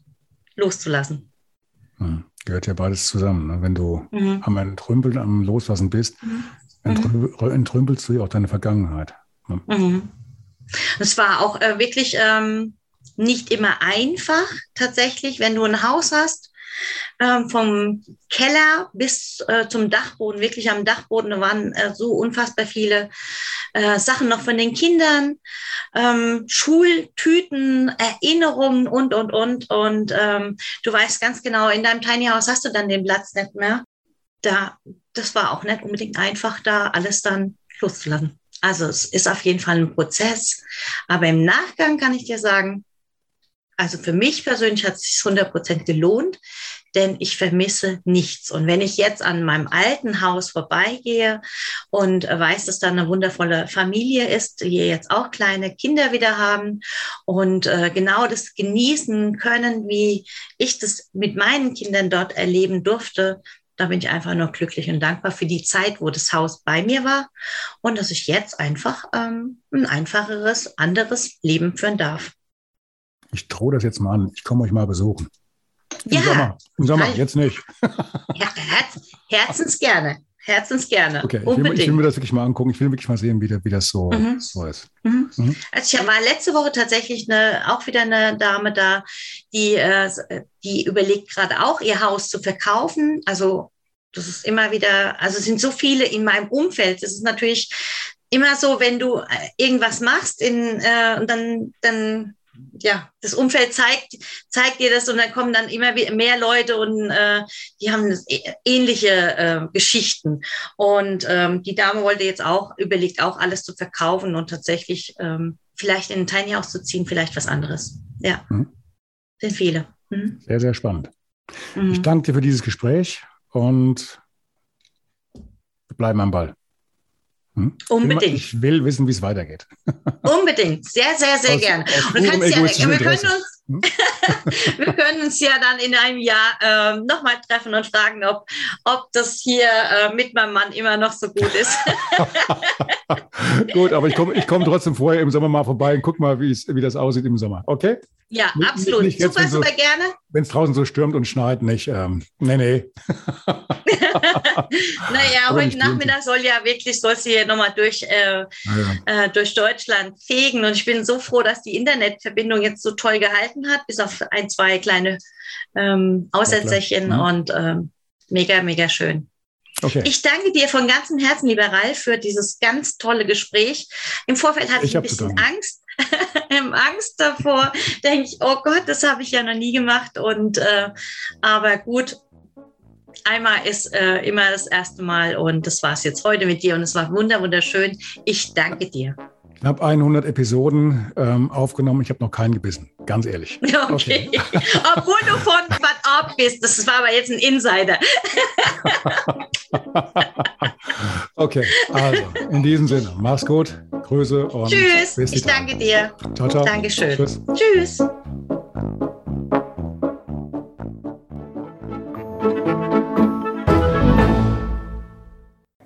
loszulassen. Hm. Gehört ja beides zusammen. Ne? Wenn du mhm. am Entrümpeln, am Loslassen bist, mhm. entrümpelst du ja auch deine Vergangenheit. Ne? Mhm. Es war auch äh, wirklich ähm, nicht immer einfach, tatsächlich, wenn du ein Haus hast ähm, vom Keller bis äh, zum Dachboden, wirklich am Dachboden, da waren äh, so unfassbar viele äh, Sachen noch von den Kindern, ähm, Schultüten, Erinnerungen und, und, und. Und ähm, du weißt ganz genau, in deinem Tiny House hast du dann den Platz nicht mehr. Da, das war auch nicht unbedingt einfach, da alles dann loszulassen. Also es ist auf jeden Fall ein Prozess. Aber im Nachgang kann ich dir sagen, also für mich persönlich hat es sich 100 Prozent gelohnt, denn ich vermisse nichts. Und wenn ich jetzt an meinem alten Haus vorbeigehe und weiß, dass da eine wundervolle Familie ist, die jetzt auch kleine Kinder wieder haben und äh, genau das genießen können, wie ich das mit meinen Kindern dort erleben durfte, da bin ich einfach nur glücklich und dankbar für die Zeit, wo das Haus bei mir war und dass ich jetzt einfach ähm, ein einfacheres, anderes Leben führen darf ich drohe das jetzt mal an, ich komme euch mal besuchen. Im ja, Sommer, Im Sommer jetzt nicht. ja, herz, herzens gerne. Herzens gerne. Okay, ich will, ich will, mir das wirklich mal angucken. Ich will wirklich mal sehen, wie, wie das so, mhm. so ist. Mhm. Mhm. Also ich war letzte Woche tatsächlich eine, auch wieder eine Dame da, die, äh, die überlegt gerade auch, ihr Haus zu verkaufen. Also das ist immer wieder, also es sind so viele in meinem Umfeld. Das ist natürlich immer so, wenn du äh, irgendwas machst in, äh, und dann, dann ja, das Umfeld zeigt, zeigt dir das und dann kommen dann immer mehr Leute und äh, die haben ähnliche äh, Geschichten. Und ähm, die Dame wollte jetzt auch, überlegt auch alles zu verkaufen und tatsächlich ähm, vielleicht in ein Tiny House zu ziehen, vielleicht was anderes. Ja, mhm. sind viele. Mhm. Sehr, sehr spannend. Mhm. Ich danke dir für dieses Gespräch und wir bleiben am Ball. Hm? Unbedingt. Ich will wissen, wie es weitergeht. Unbedingt. Sehr, sehr, sehr aus, gerne. Aus ja, wir, können uns, hm? wir können uns ja dann in einem Jahr äh, nochmal treffen und fragen, ob, ob das hier äh, mit meinem Mann immer noch so gut ist. gut, aber ich komme ich komm trotzdem vorher im Sommer mal vorbei und guck mal, wie das aussieht im Sommer. Okay? Ja, nicht, absolut. Nicht jetzt, super, super gerne. Wenn es draußen so stürmt und schneit, nicht. Ähm, nee, nee. naja, heute Nachmittag soll ja wirklich, soll sie hier nochmal durch, äh, ja. äh, durch Deutschland fegen. Und ich bin so froh, dass die Internetverbindung jetzt so toll gehalten hat, bis auf ein, zwei kleine ähm, Aussetzerchen ja, und ähm, mega, mega schön. Okay. Ich danke dir von ganzem Herzen, lieber Ralf, für dieses ganz tolle Gespräch. Im Vorfeld hatte ich, ich ein bisschen Angst, Angst davor. Denke ich, oh Gott, das habe ich ja noch nie gemacht. Und äh, aber gut, einmal ist äh, immer das erste Mal und das war es jetzt heute mit dir und es war wunderschön. Ich danke dir. Habe 100 Episoden ähm, aufgenommen. Ich habe noch keinen gebissen, ganz ehrlich. Okay. okay. Obwohl du von Bad Orb bist. Das war aber jetzt ein Insider. okay, also in diesem Sinne, mach's gut, Grüße und Tschüss. Bis ich danke dir. Ciao, ciao. Dankeschön. Tschüss. Tschüss.